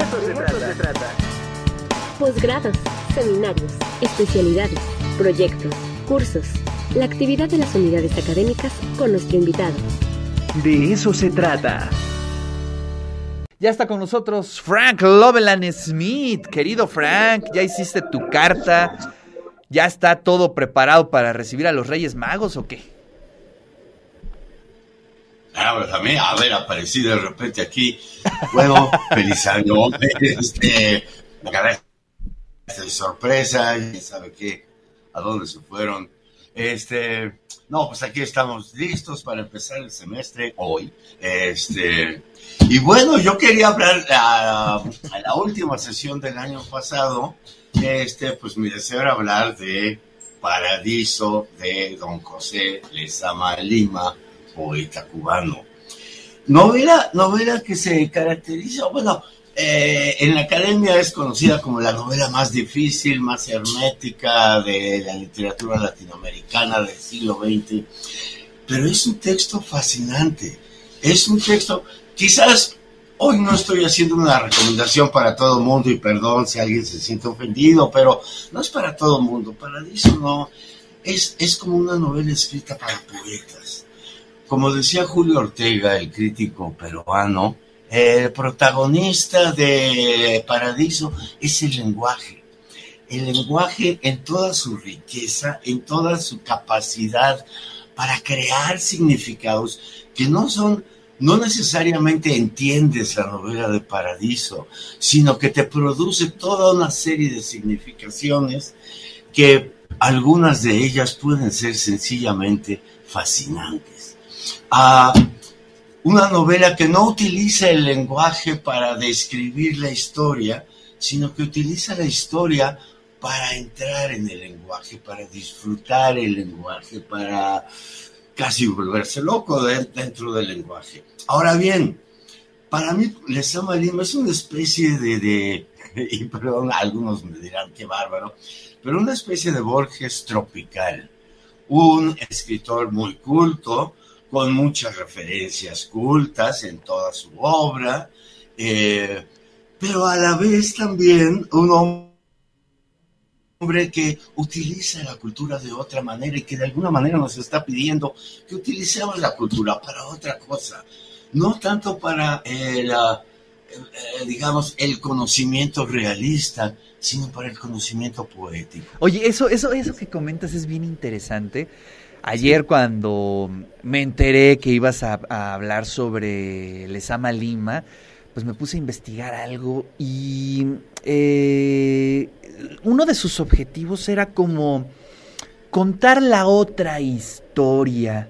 eso se trata. Posgrados, seminarios, especialidades, proyectos, cursos. La actividad de las unidades académicas con nuestro invitado. De eso se trata. Ya está con nosotros Frank Loveland Smith. Querido Frank, ya hiciste tu carta. ¿Ya está todo preparado para recibir a los Reyes Magos o qué? Pues a mí, a ver, aparecí de repente aquí. Bueno, feliz año. Este, me de sorpresa, y sabe qué, a dónde se fueron. Este, no, pues aquí estamos listos para empezar el semestre hoy. Este, y bueno, yo quería hablar a, a la última sesión del año pasado. Este, pues mi deseo era hablar de Paradiso de Don José Lezama Lima, poeta cubano. Novela, novela que se caracteriza, bueno, eh, en la academia es conocida como la novela más difícil, más hermética de la literatura latinoamericana del siglo XX, pero es un texto fascinante. Es un texto, quizás hoy no estoy haciendo una recomendación para todo el mundo y perdón si alguien se siente ofendido, pero no es para todo el mundo, Paradiso no, es, es como una novela escrita para poetas. Como decía Julio Ortega, el crítico peruano, el protagonista de Paradiso es el lenguaje. El lenguaje en toda su riqueza, en toda su capacidad para crear significados que no son, no necesariamente entiendes la novela de Paradiso, sino que te produce toda una serie de significaciones que algunas de ellas pueden ser sencillamente fascinantes. Ah, una novela que no utiliza el lenguaje para describir la historia, sino que utiliza la historia para entrar en el lenguaje, para disfrutar el lenguaje, para casi volverse loco dentro del lenguaje. Ahora bien, para mí Lezama Lima es una especie de, de, y perdón, algunos me dirán qué bárbaro, pero una especie de Borges tropical, un escritor muy culto, con muchas referencias cultas en toda su obra, eh, pero a la vez también un hombre que utiliza la cultura de otra manera y que de alguna manera nos está pidiendo que utilicemos la cultura para otra cosa, no tanto para el, eh, digamos, el conocimiento realista, sino para el conocimiento poético. Oye, eso, eso, eso que comentas es bien interesante Ayer cuando me enteré que ibas a, hablar sobre Lesama Lima, pues me puse a investigar algo y eh, uno de sus objetivos era como contar la otra historia,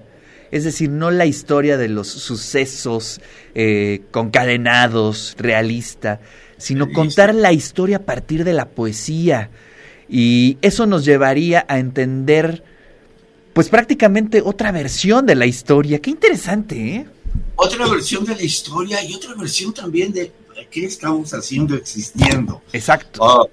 es decir, no la historia de los sucesos eh, concadenados, realista, sino contar la historia a partir de la poesía. Y eso nos llevaría a entender pues prácticamente otra versión de la historia. Qué interesante, ¿eh? Otra versión de la historia y otra versión también de qué estamos haciendo existiendo. Exacto. Oh,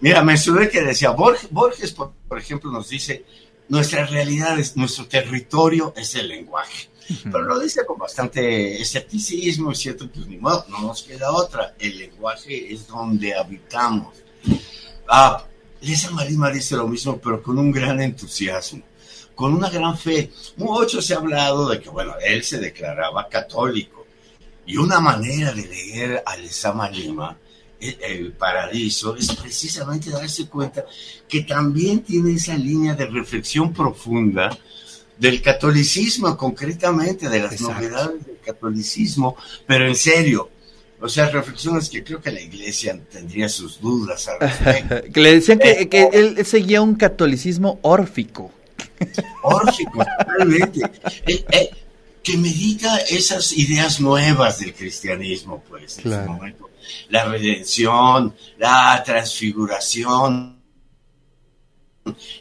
mira, mencioné que decía Borges, Borges por, ejemplo, nos dice, nuestra realidad es, nuestro territorio es el lenguaje. Pero lo dice con bastante escepticismo, es cierto, pues ni modo, no nos queda otra. El lenguaje es donde habitamos. Ah, Lisa Marima dice lo mismo, pero con un gran entusiasmo con una gran fe. Mucho se ha hablado de que, bueno, él se declaraba católico. Y una manera de leer a Lezama Lima, el, Paradiso, es precisamente darse cuenta que también tiene esa línea de reflexión profunda del catolicismo, concretamente, de las novedades del catolicismo, pero en serio, o sea, reflexiones que creo que la iglesia tendría sus dudas al respecto. que le decían que, que, él seguía un catolicismo órfico. Órfico, totalmente. Eh, eh, que medita esas ideas nuevas del cristianismo, pues, en momento. La redención, la transfiguración,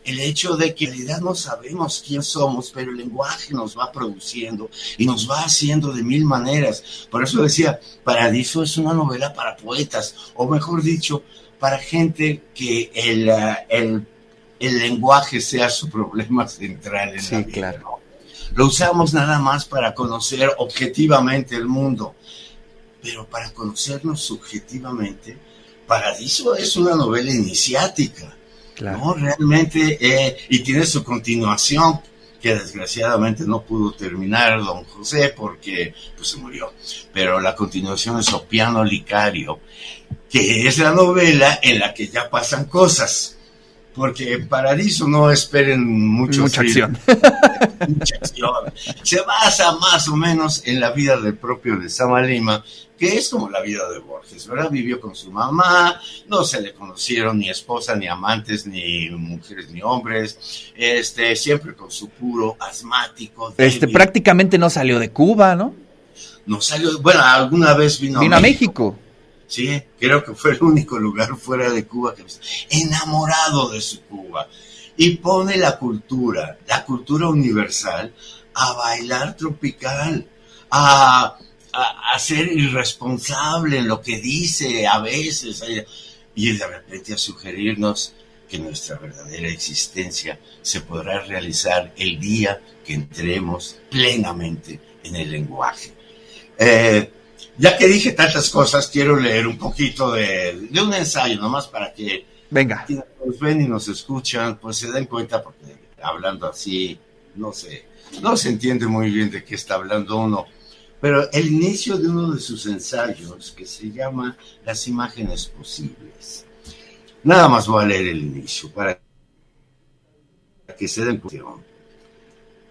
el hecho de que en realidad no sabemos quién somos, pero el lenguaje nos va produciendo y nos va haciendo de mil maneras. Por eso decía, Paradiso es una novela para poetas, o mejor dicho, para gente que el, el el lenguaje sea su problema central en la vida. Claro. Lo usamos nada más para conocer objetivamente el mundo. pero para conocernos subjetivamente, Paradiso es una novela iniciática, ¿no? Realmente, eh, y tiene su continuación, que desgraciadamente no pudo terminar don José porque pues, se murió. Pero la continuación es Opiano Licario, que es la novela en la que ya pasan cosas. Porque en Paradiso no esperen mucho mucha acción. mucha acción. Se basa más o menos en la vida del propio de Samalima, que es como la vida de Borges, ¿verdad? Vivió con su mamá, no se le conocieron ni esposa, ni amantes, ni mujeres, ni hombres, este, siempre con su puro asmático. Este, prácticamente no salió de Cuba, ¿no? No salió, bueno, alguna vez vino, vino a México. Sí, creo que fue el único lugar fuera de Cuba que enamorado de su Cuba. Y pone la cultura, la cultura universal, a bailar tropical, a a, ser irresponsable en lo que dice a veces y de repente a sugerirnos que nuestra verdadera existencia se podrá realizar el día que entremos plenamente en el lenguaje. Eh, ya que dije tantas cosas, quiero leer un poquito de, de un ensayo, nomás para que Venga. quienes nos ven y nos escuchan, pues se den cuenta, porque hablando así, no sé, no se entiende muy bien de qué está hablando uno. Pero el inicio de uno de sus ensayos, que se llama Las imágenes posibles. Nada más voy a leer el inicio para que se den cuenta.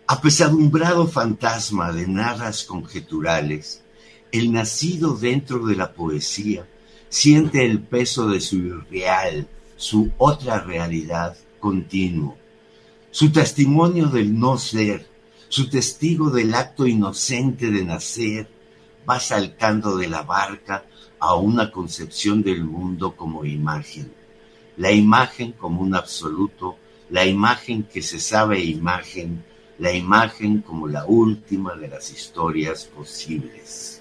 Apesadumbrado fantasma de narras conjeturales, el nacido dentro de la poesía siente el peso de su irreal, su otra realidad continuo, su testimonio del no ser, su testigo del acto inocente de nacer, va saltando de la barca a una concepción del mundo como imagen. La imagen como un absoluto, la imagen que se sabe imagen, la imagen como la última de las historias posibles.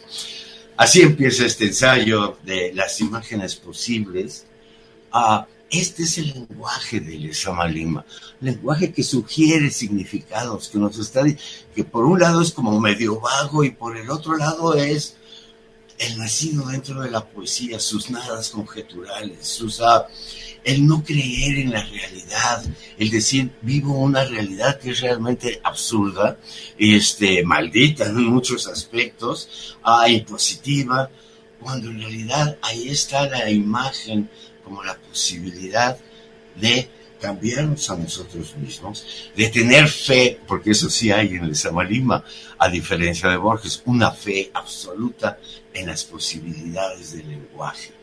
Así empieza este ensayo de las imágenes posibles. a este es el lenguaje de Lezama Lima, lenguaje que sugiere significados, que nos está que por un lado es como medio vago y por el otro lado es el nacido dentro de la poesía, sus nadas conjeturales, sus ah, el no creer en la realidad, el decir vivo una realidad que es realmente absurda, este maldita en muchos aspectos, ah, impositiva, cuando en realidad ahí está la imagen como la posibilidad de cambiarnos a nosotros mismos, de tener fe, porque eso sí hay en el Samalima, a diferencia de Borges, una fe absoluta en las posibilidades del lenguaje.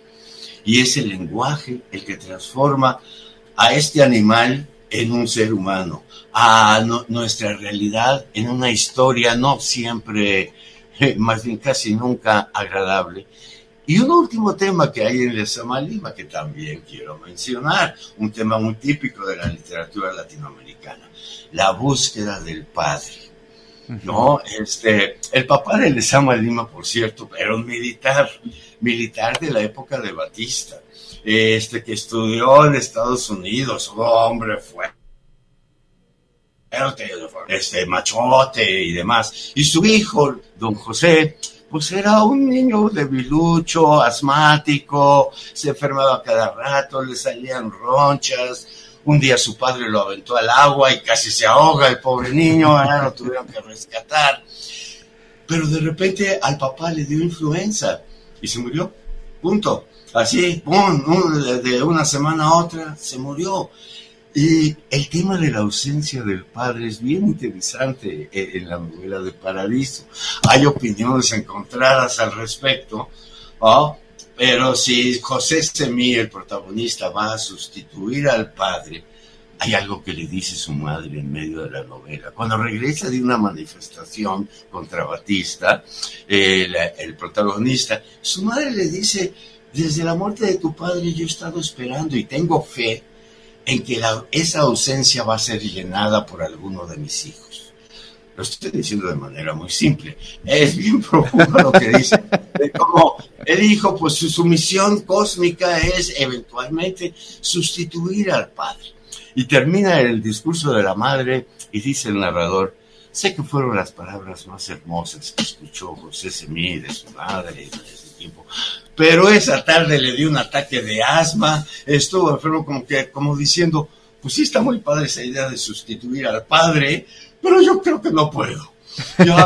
Y es el lenguaje el que transforma a este animal en un ser humano, a nuestra realidad en una historia no siempre, más bien casi nunca agradable, y un último tema que hay en el Samalima que también quiero mencionar, un tema muy típico de la literatura latinoamericana, la búsqueda del padre. ¿No? Este, el papá de Lezama Lima, por cierto, era un militar, militar de la época de Batista, este, que estudió en Estados Unidos, un hombre fuerte, este, machote y demás. Y su hijo, don José, pues era un niño debilucho, asmático, se enfermaba cada rato, le salían ronchas. Un día su padre lo aventó al agua y casi se ahoga el pobre niño, ahora lo tuvieron que rescatar. Pero de repente al papá le dio influenza y se murió. Punto. Así, pum, de una semana a otra, se murió. Y el tema de la ausencia del padre es bien interesante en la novela de Paradiso. Hay opiniones encontradas al respecto, pero si José Semí, el protagonista, va a sustituir al padre, hay algo que le dice su madre en medio de la novela. Cuando regresa de una manifestación contra Batista, el, el protagonista, su madre le dice, desde la muerte de tu padre yo he estado esperando y tengo fe en que esa ausencia va a ser llenada por alguno de mis hijos. Lo estoy diciendo de manera muy simple. Es bien profundo lo que dice. Como el hijo, pues su, misión cósmica es eventualmente sustituir al padre. Y termina el discurso de la madre y dice el narrador, sé que fueron las palabras más hermosas que escuchó José Semí de su madre, tiempo. Pero esa tarde le dio un ataque de asma, estuvo enfermo como que, como diciendo, pues sí está muy padre esa idea de sustituir al padre, pero yo creo que no puedo. Yo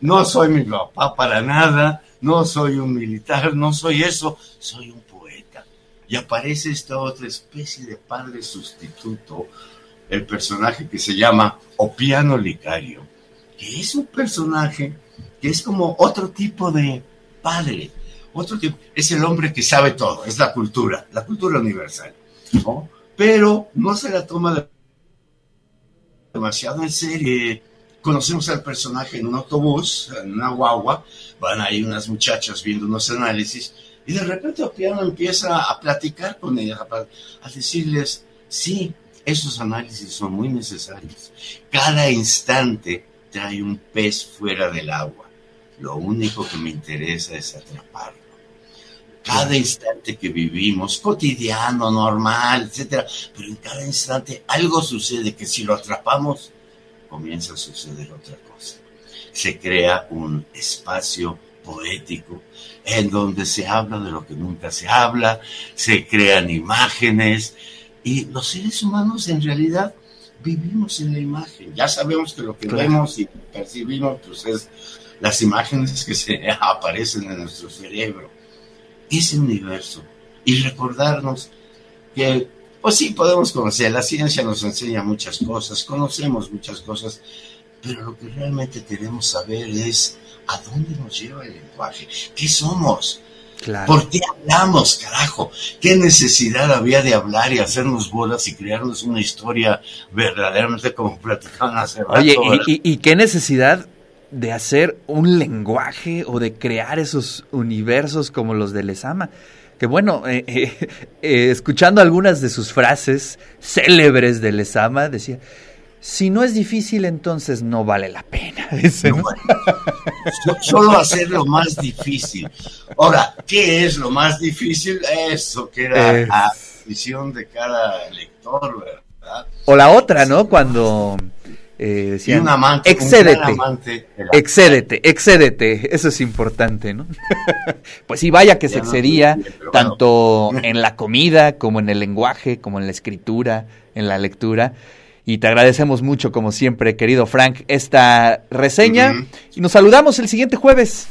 no soy mi papá para nada, no soy un militar, no soy eso, soy un poeta. Y aparece esta otra especie de padre sustituto, el personaje que se llama Opiano Licario, que es un personaje que es como otro tipo de padre, otro tipo, es el hombre que sabe todo, es la cultura, la cultura universal, ¿no? Pero no se la toma demasiado en serio. Conocemos al personaje en un autobús, en una guagua, van ahí unas muchachas viendo unos análisis, y de repente Opiano empieza a platicar con ellas, a decirles, sí, esos análisis son muy necesarios. Cada instante trae un pez fuera del agua. Lo único que me interesa es atraparlo. Cada instante que vivimos, cotidiano, normal, etcétera, pero en cada instante algo sucede que si lo atrapamos, comienza a suceder otra cosa. Se crea un espacio poético en donde se habla de lo que nunca se habla, se crean imágenes, y los seres humanos en realidad vivimos en la imagen. Ya sabemos que lo que vemos y percibimos pues es las imágenes que se aparecen en nuestro cerebro. Ese universo. Y recordarnos que, pues sí, podemos conocer. La ciencia nos enseña muchas cosas, conocemos muchas cosas, pero lo que realmente queremos saber es a dónde nos lleva el lenguaje. ¿Qué somos? ¿Por qué hablamos, carajo? ¿Qué necesidad había de hablar y hacernos bolas y crearnos una historia verdaderamente como platicaban hace rato? Oye, y, qué necesidad de hacer un lenguaje o de crear esos universos como los de Lesama? Que bueno, eh, eh, eh, escuchando algunas de sus frases célebres de Lesama, decía, si no es difícil, entonces no vale la pena. Solo hacer lo más difícil. Ahora, ¿qué es lo más difícil? Eso que era la visión de cada lector, ¿verdad? O la otra, ¿no? Cuando eh, decían, un amante, excédete, excédete, excédete, eso es importante, ¿no? pues sí, vaya que se excedía, tanto en la comida, como en el lenguaje, como en la escritura, en la lectura. Y te agradecemos mucho, como siempre, querido Frank, esta reseña. Y nos saludamos el siguiente jueves.